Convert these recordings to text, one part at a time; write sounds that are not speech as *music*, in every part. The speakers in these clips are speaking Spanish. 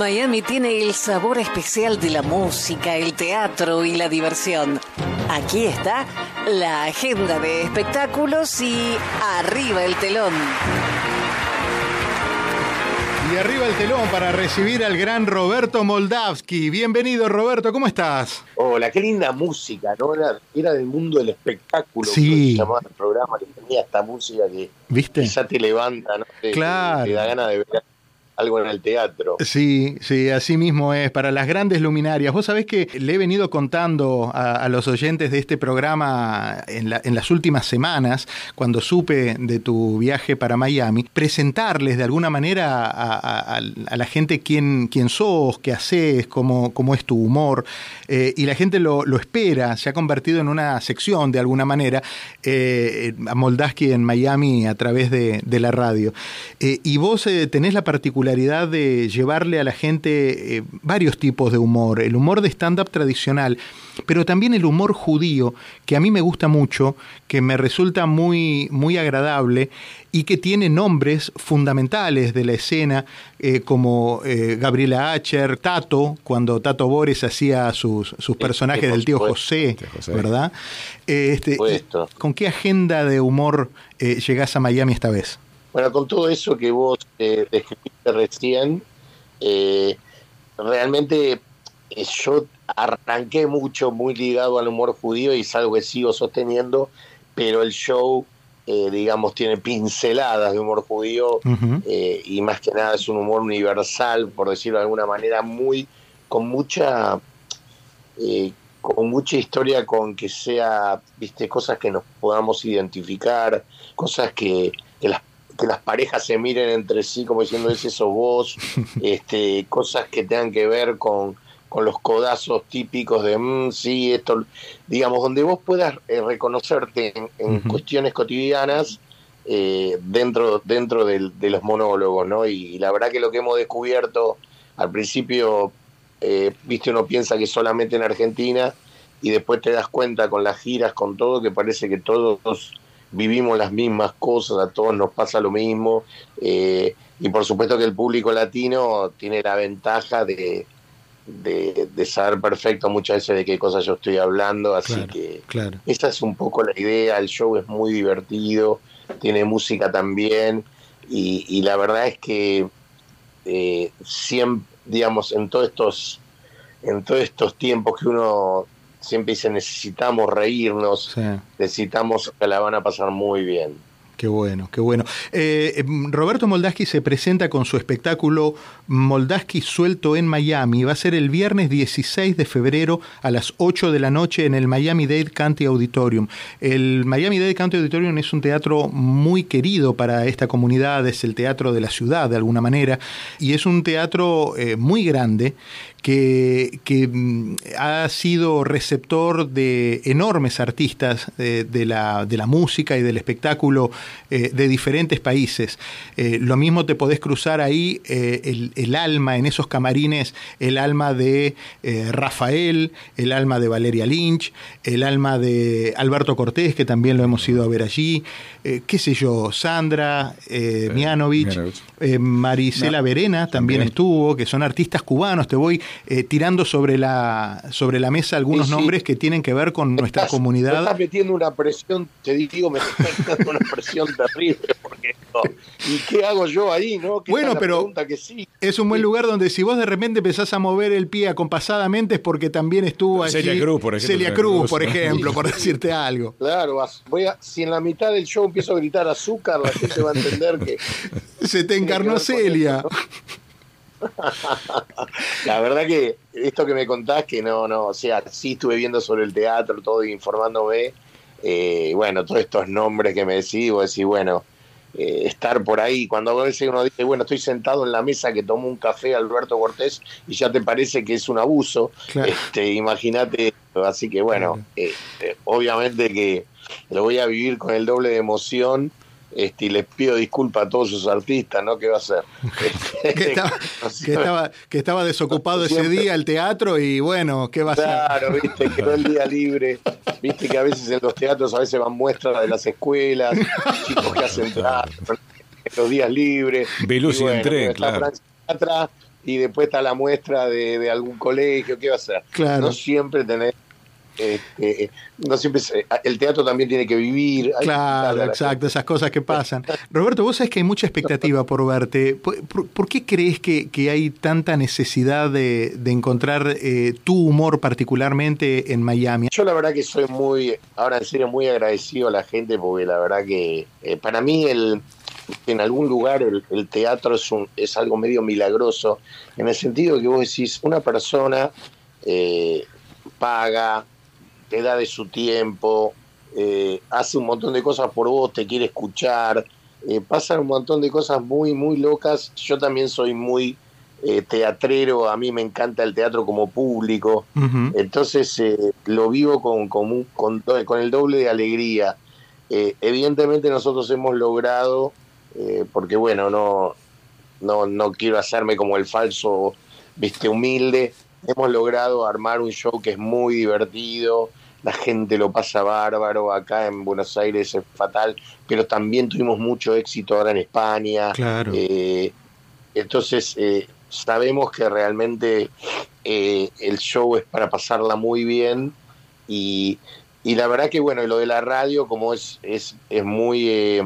Miami tiene el sabor especial de la música, el teatro y la diversión. Aquí está la agenda de espectáculos y arriba el telón. Y arriba el telón para recibir al gran Roberto Moldavsky. Bienvenido Roberto, ¿cómo estás? Hola, qué linda música, ¿no? Era, del mundo del espectáculo. Sí. Se llamaba el programa que tenía esta música que ¿Viste? quizá te levanta, ¿no? Te, Claro. Te da ganas de ver algo en el teatro. Sí, sí, así mismo es. Para las grandes luminarias. Vos sabés que le he venido contando a, los oyentes de este programa en, la- en las últimas semanas, cuando supe de tu viaje para Miami, presentarles de alguna manera a, la gente quién, quién sos, qué haces, cómo, cómo es tu humor. Eh, y la gente lo, espera, se ha convertido en una sección de alguna manera eh, a Moldaski en Miami a través de, de la radio. Eh, y vos eh, tenés la particularidad de llevarle a la gente eh, varios tipos de humor, el humor de stand-up tradicional, pero también el humor judío, que a mí me gusta mucho, que me resulta muy, muy agradable y que tiene nombres fundamentales de la escena, eh, como eh, Gabriela Acher, Tato, cuando Tato Bores hacía sus, sus personajes por del tío. José, Tío José. ¿verdad? Este. ¿Con qué agenda de humor llegás a Miami esta vez? Bueno, con todo eso que vos eh, describiste recién, eh, realmente eh, yo arranqué mucho, muy ligado al humor judío y es algo que sigo sosteniendo, pero el show, eh, digamos, tiene pinceladas de humor judío y más que nada es un humor universal, por decirlo de alguna manera, muy con mucha con mucha historia, con que sea, viste, cosas que nos podamos identificar, cosas que, que las que las parejas se miren entre sí como diciendo ese sos vos, *laughs* este, cosas que tengan que ver con, con los codazos típicos de "Mm, sí, esto, digamos, donde vos puedas eh, reconocerte en, cuestiones cotidianas eh, dentro, dentro del- de los monólogos, ¿no? Y, la verdad que lo que hemos descubierto al principio, eh, viste, uno piensa que solamente en Argentina y después te das cuenta con las giras, con todo, que parece que todos vivimos las mismas cosas, a todos nos pasa lo mismo. eh, y por supuesto que el público latino tiene la ventaja de, de, de saber perfecto muchas veces de qué cosas yo estoy hablando, así Claro. que Claro. esa es un poco la idea, el show es muy divertido, tiene música también y, y la verdad es que eh, siempre, digamos, en todos estos en todos estos tiempos que uno siempre dice necesitamos reírnos, Sí. necesitamos que la van a pasar muy bien. Qué bueno, qué bueno. Eh, eh, Roberto Moldaski se presenta con su espectáculo Moldaski Suelto en Miami. Va a ser el viernes 16 de febrero a las 8 de la noche en el Miami-Dade County Auditorium. El Miami-Dade County Auditorium es un teatro muy querido para esta comunidad, es el teatro de la ciudad de alguna manera, y es un teatro eh, muy grande que, que, mm, ha sido receptor de enormes artistas de, la, de la música y del espectáculo eh, de diferentes países. Eh, lo mismo te podés cruzar ahí eh, el, el alma, en esos camarines, el alma de Rafael, el alma de Valeria Lynch, el alma de Alberto Cortés, que también lo hemos ido a ver allí, qué sé yo, Sandra, Mianovich, Marisela No, Verena también, también. estuvo, que son artistas cubanos. Te voy eh, tirando sobre la, sobre la mesa algunos Sí, sí. nombres que tienen que ver con nuestra Estás- Me comunidad. estás metiendo una presión, te digo, me estás metiendo una presión terrible. Porque, no, ¿Y qué hago yo ahí? no? ¿Qué Bueno, pero- pregunta que sí. Es un buen lugar donde si vos de repente empezás a mover el pie acompasadamente es porque también estuvo allí Celia Cruz, por ejemplo, Celia Cruz, por ejemplo, por decirte algo. Claro, vas- voy a, si en la mitad del show empiezo a gritar azúcar, la gente va a entender que Se te encarnó Celia. eso, *laughs* la verdad que esto que me contás, que no, no, o sea, sí estuve viendo sobre el teatro, todo informándome, eh, bueno, todos estos nombres que me decís, vos decís, bueno, eh, estar por ahí, cuando a veces uno dice, bueno, estoy sentado en la mesa que tomó un café Alberto Cortés y ya te parece que es un abuso, Claro. este, imagínate, así que bueno, Claro. eh, eh, obviamente que lo voy a vivir con el doble de emoción. Este, y les pido disculpas a todos sus artistas, ¿no? ¿Qué va a hacer? Este, *laughs* Que estaba, *laughs* que estaba, que estaba desocupado ese día el teatro y bueno, ¿qué va a ser? Claro, viste, quedó el día libre. Viste que a veces en los teatros a veces van muestras de las escuelas, chicos que hacen teatro, los días libres. Veluz y bueno, Entré, está claro. Sinatra, y después está la muestra de, algún colegio, ¿qué va a ser? Claro. No siempre este, no siempre el teatro también tiene que vivir. Claro, exacto, esas cosas que pasan. Roberto, vos sabés que hay mucha expectativa por verte. ¿Por, qué crees que, hay tanta necesidad de, encontrar eh, tu humor particularmente en Miami? Yo la verdad que soy muy, ahora en serio, muy agradecido a la gente porque la verdad que eh, para mí el, en algún lugar el, teatro es, un, es algo medio milagroso, en el sentido que vos decís, una persona eh, paga, te da de su tiempo, eh, hace un montón de cosas por vos, te quiere escuchar, eh, pasan un montón de cosas muy, muy locas. Yo también soy muy eh, teatrero, a mí me encanta el teatro como público, entonces lo vivo con, con, con, con, el doble de alegría. evidentemente nosotros hemos logrado, porque bueno, no, no, no quiero hacerme como el falso, viste, humilde, hemos logrado armar un show que es muy divertido, la gente lo pasa bárbaro, acá en Buenos Aires es fatal, pero también tuvimos mucho éxito ahora en España. Claro. Eh, entonces, eh, sabemos que realmente eh, el show es para pasarla muy bien y, y, la verdad que, bueno, lo de la radio, como es, es, es muy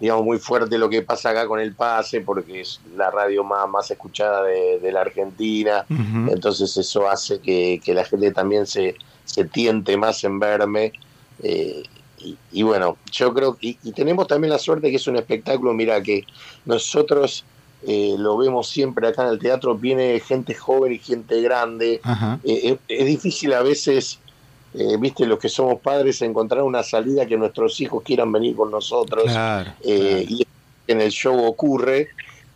digamos, muy fuerte lo que pasa acá con el pase, porque es la radio más, más escuchada de, la Argentina, entonces eso hace que, la gente también se, se tiente más en verme. Eh, y, bueno, yo creo, y, y, tenemos también la suerte que es un espectáculo, mira, que nosotros eh, lo vemos siempre acá en el teatro, viene gente joven y gente grande, eh, es, difícil a veces eh, viste, los que somos padres, encontrar una salida que nuestros hijos quieran venir con nosotros. Y en el show ocurre.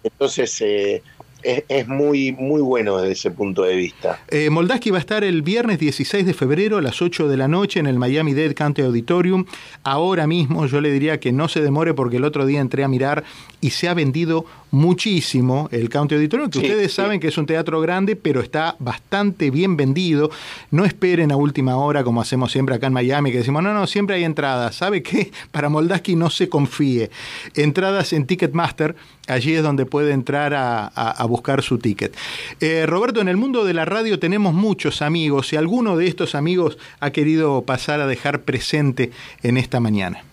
Entonces, es, muy, muy bueno desde ese punto de vista. Eh, Moldaski va a estar el viernes 16 de febrero a las 8 de la noche en el Miami Dead County Auditorium. Ahora mismo yo le diría que no se demore porque el otro día entré a mirar y se ha vendido muchísimo el County Auditorium, que ustedes saben que es un teatro grande, pero está bastante bien vendido. No esperen a última hora como hacemos siempre acá en Miami, que decimos, no, no, siempre hay entradas. ¿Sabe qué? *laughs* Para Moldaski no se confíe. Entradas en Ticketmaster, allí es donde puede entrar a, a buscar su ticket. Eh, Roberto, en el mundo de la radio tenemos muchos amigos y alguno de estos amigos ha querido pasar a dejar presente en esta mañana.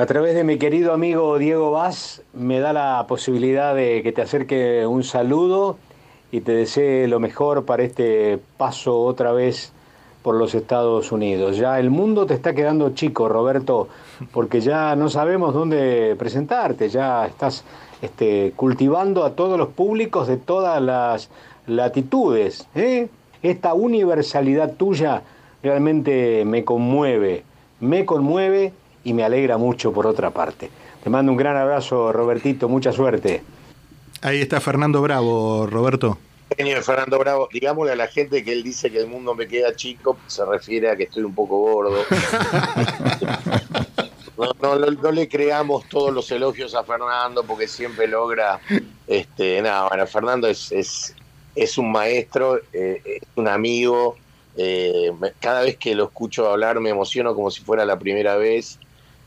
A través de mi querido amigo Diego Vaz, me da la posibilidad de que te acerque un saludo y te desee lo mejor para este paso otra vez por los Estados Unidos. Ya el mundo te está quedando chico, Roberto, porque ya no sabemos dónde presentarte, ya estás este, cultivando a todos los públicos de todas las latitudes. ¿eh? Esta universalidad tuya realmente me conmueve, me conmueve y me alegra mucho por otra parte. Te mando un gran abrazo, Robertito, mucha suerte. Ahí está Fernando Bravo, Roberto. Fernando Bravo, digámosle a la gente que él dice que el mundo me queda chico, se refiere a que estoy un poco gordo. *laughs* no, no, le creamos todos los elogios a Fernando porque siempre logra, este, nada, bueno, Fernando es, es, es un maestro, eh, es un amigo, eh, cada vez que lo escucho hablar me emociono como si fuera la primera vez,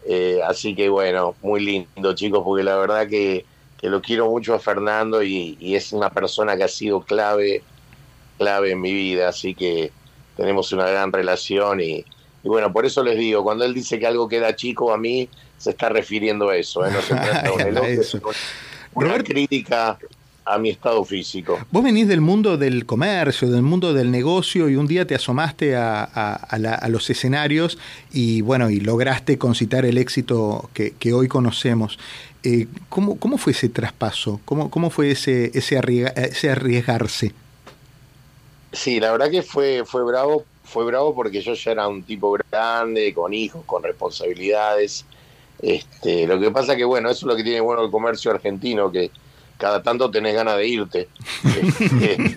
eh, así que bueno, muy lindo chicos, porque la verdad que, que lo quiero mucho a Fernando y, y, es una persona que ha sido clave, clave en mi vida, así que tenemos una gran relación y, y bueno, por eso les digo, cuando él dice que algo queda chico, a mí se está refiriendo a eso, ¿eh? no se trata de *laughs* una crítica a mi estado físico. Vos venís del mundo del comercio, del mundo del negocio y un día te asomaste a, los escenarios y bueno, y lograste concitar el éxito que, hoy conocemos. Eh, ¿cómo, ¿cómo, fue ese traspaso? ¿Cómo, cómo fue ese, ese, ese arriesgarse? Sí, la verdad que fue, fue bravo fue bravo porque yo ya era un tipo grande, con hijos, con responsabilidades. Este, lo que pasa que, bueno, eso es lo que tiene bueno el comercio argentino, que cada tanto tenés ganas de irte. *laughs*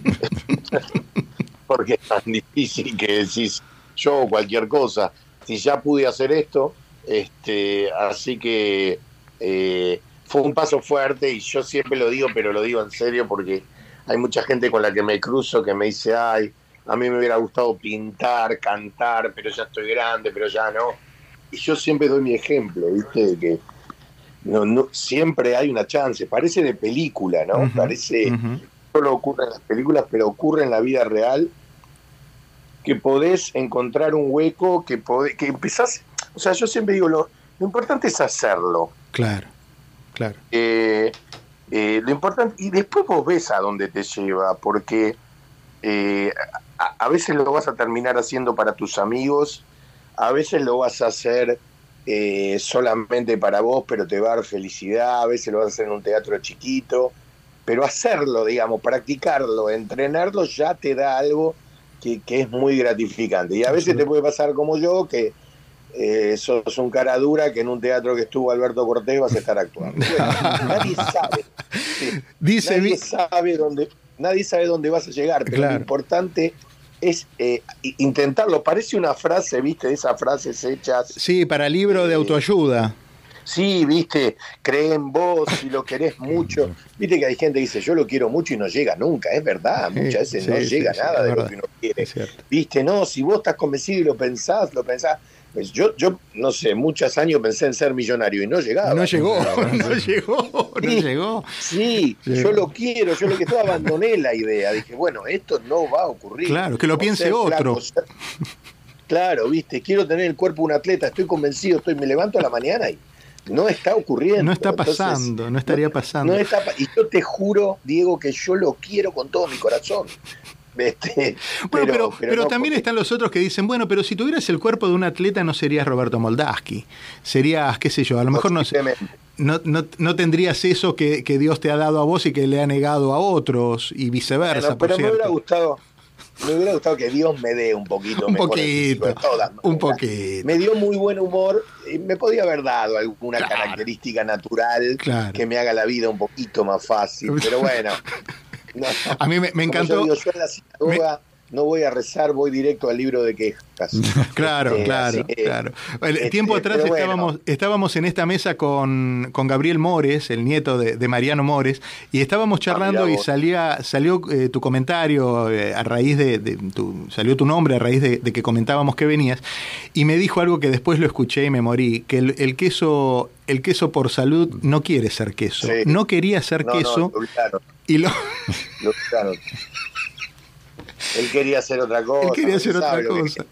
Porque es tan difícil que decís yo o cualquier cosa. Si ya pude hacer esto, este, así que eh, fue un paso fuerte y yo siempre lo digo, pero lo digo en serio porque hay mucha gente con la que me cruzo que me dice, ay, a mí me hubiera gustado pintar, cantar, pero ya estoy grande, pero ya no. Y yo siempre doy mi ejemplo, ¿viste? Que no, no, siempre hay una chance, parece de película, ¿no? Parece solo ocurre en las películas, pero ocurre en la vida real, que podés encontrar un hueco, que, podés, que empezás, o sea, yo siempre digo, lo, lo importante es hacerlo. Claro, claro. Eh, eh, lo importante, y después vos ves a dónde te lleva, porque eh, a, a, veces lo vas a terminar haciendo para tus amigos, a veces lo vas a hacer eh, solamente para vos, pero te va a dar felicidad, a veces lo vas a hacer en un teatro chiquito, pero hacerlo, digamos, practicarlo, entrenarlo ya te da algo que, que es muy gratificante. Y a veces te puede pasar como yo, que eh, sos un cara dura que en un teatro que estuvo Alberto Cortés vas a estar actuando. Bueno, *laughs* nadie sabe. Sí, Dice nadie sabe dónde, nadie sabe dónde vas a llegar, pero Claro. lo importante es eh, intentarlo. Parece una frase, viste, de esas frases hechas. Sí, para libro de autoayuda. Sí, viste, cree en vos y lo querés *laughs* mucho. Viste que hay gente que dice, yo lo quiero mucho y no llega nunca. Es verdad, muchas veces sí, no sí, llega sí, nada de lo que uno quiere. Viste, no, si vos estás convencido y lo pensás, lo pensás. Pues yo, yo, no sé, muchos años pensé en ser millonario y no llegaba. No llegó, no *laughs* llegó, no Sí. llegó. Sí, yo lo quiero, yo lo que estaba abandoné la idea. Dije, bueno, esto no va a ocurrir. Claro, que lo piense otro. flaco, ser- Claro, viste, quiero tener el cuerpo de un atleta, estoy convencido, estoy, me levanto a la mañana y no está ocurriendo. No está Entonces, pasando, no estaría pasando. no está y yo te juro, Diego, que yo lo quiero con todo mi corazón. *laughs* Este, Bueno, pero, pero, no también porque- están los otros que dicen, bueno, pero si tuvieras el cuerpo de un atleta no serías Roberto Moldaski. Serías, qué sé yo, a lo mejor no, no, no, no tendrías eso que, que Dios te ha dado a vos y que le ha negado a otros y viceversa, Bueno, por pero me hubiera gustado, me hubiera gustado que Dios me dé un poquito Un mejor poquito, todas un poquito. Me dio muy buen humor, y me podía haber dado alguna Claro. característica natural Claro. que me haga la vida un poquito más fácil, pero bueno. *laughs* no. A mí me, encantó. Yo, digo, yo en la sinagoga no voy a rezar, voy directo al libro de quejas. *laughs* Claro, Este, claro, que, claro. El este, tiempo atrás bueno. estábamos, estábamos en esta mesa con, con Gabriel Mores, el nieto de, de Mariano Mores, y estábamos charlando Ah, mirá y salía, salió eh, tu comentario eh, a raíz de, de tu, salió tu nombre a raíz de, de que comentábamos que venías, y me dijo algo que después lo escuché y me morí, que el, el queso, el queso por salud no quiere ser queso, Sí. no quería ser No, no, queso lo y lo lo. *laughs* Él quería hacer otra cosa. él quería hacer se otra que cosa.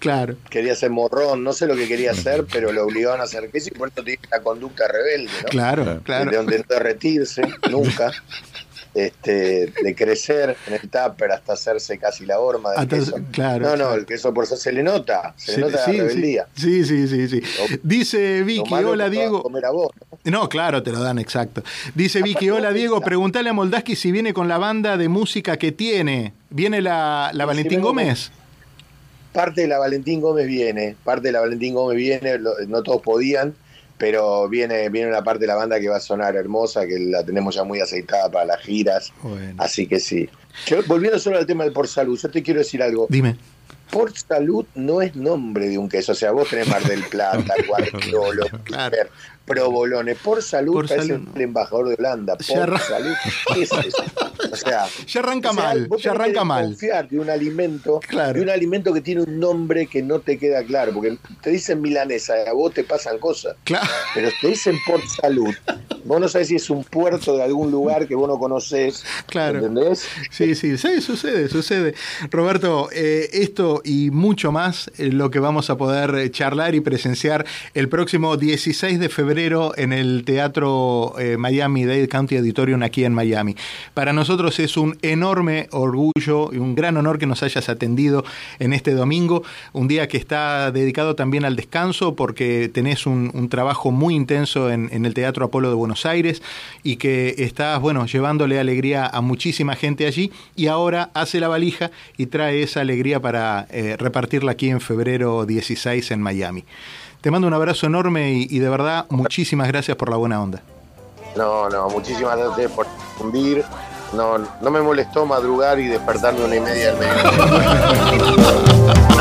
Claro. quería hacer morrón, no sé lo que quería hacer, pero lo obligaban a hacer queso y por eso tiene una conducta rebelde, ¿no? Claro, claro. De donde no derretirse nunca, este, de crecer en el tupper hasta hacerse casi la horma del Hasta- queso. claro, no, no, claro. el queso por eso se le nota, se Sí, le nota sí, la rebeldía. Sí, sí, sí, sí. Dice Vicky, hola Diego. comer a vos, ¿no? No, claro, te lo dan, exacto. Dice Vicky, hola Diego, preguntale a Moldaski si viene con la banda de música que tiene. ¿Viene la, la Valentín Gómez? Parte de la Valentín Gómez viene, parte de la Valentín Gómez viene, lo- no todos podían, pero viene, viene una parte de la banda que va a sonar hermosa, que la tenemos ya muy aceitada para las giras, Bueno. así que sí. Yo, volviendo solo al tema del por salud, yo te quiero decir algo. Dime. Por salud no es nombre de un queso. O sea, vos tenés Mar del Plata, Guardiolo, *laughs* Claro. Provolone. Por salud Por parece salud. el embajador de Holanda. Por salud. ¿Qué es eso? O sea, Ya arranca o sea, mal, vos ya arranca que mal. Confiar de un alimento, Claro. de un alimento que tiene un nombre que no te queda claro, porque te dicen milanesa, a vos te pasan cosas, Claro. pero te dicen por salud. Vos no sabés si es un puerto de algún lugar que vos no conocés, Claro. ¿entendés? Sí, sí, sí, sucede, sucede. Roberto, eh, esto y mucho más eh, lo que vamos a poder eh, charlar y presenciar el próximo 16 de febrero en el Teatro eh, Miami Dade County Auditorium aquí en Miami. Para nosotros es un enorme orgullo y un gran honor que nos hayas atendido en este domingo, un día que está dedicado también al descanso porque tenés un, trabajo muy intenso en, en el Teatro Apolo de Buenos Aires y que estás, bueno, llevándole alegría a muchísima gente allí y ahora hace la valija y trae esa alegría para eh, repartirla aquí en febrero 16 en Miami. Te mando un abrazo enorme y, y de verdad muchísimas gracias por la buena onda. No, no, muchísimas gracias por difundir. No, no me molestó madrugar y despertarme una y media del mediodía. *laughs*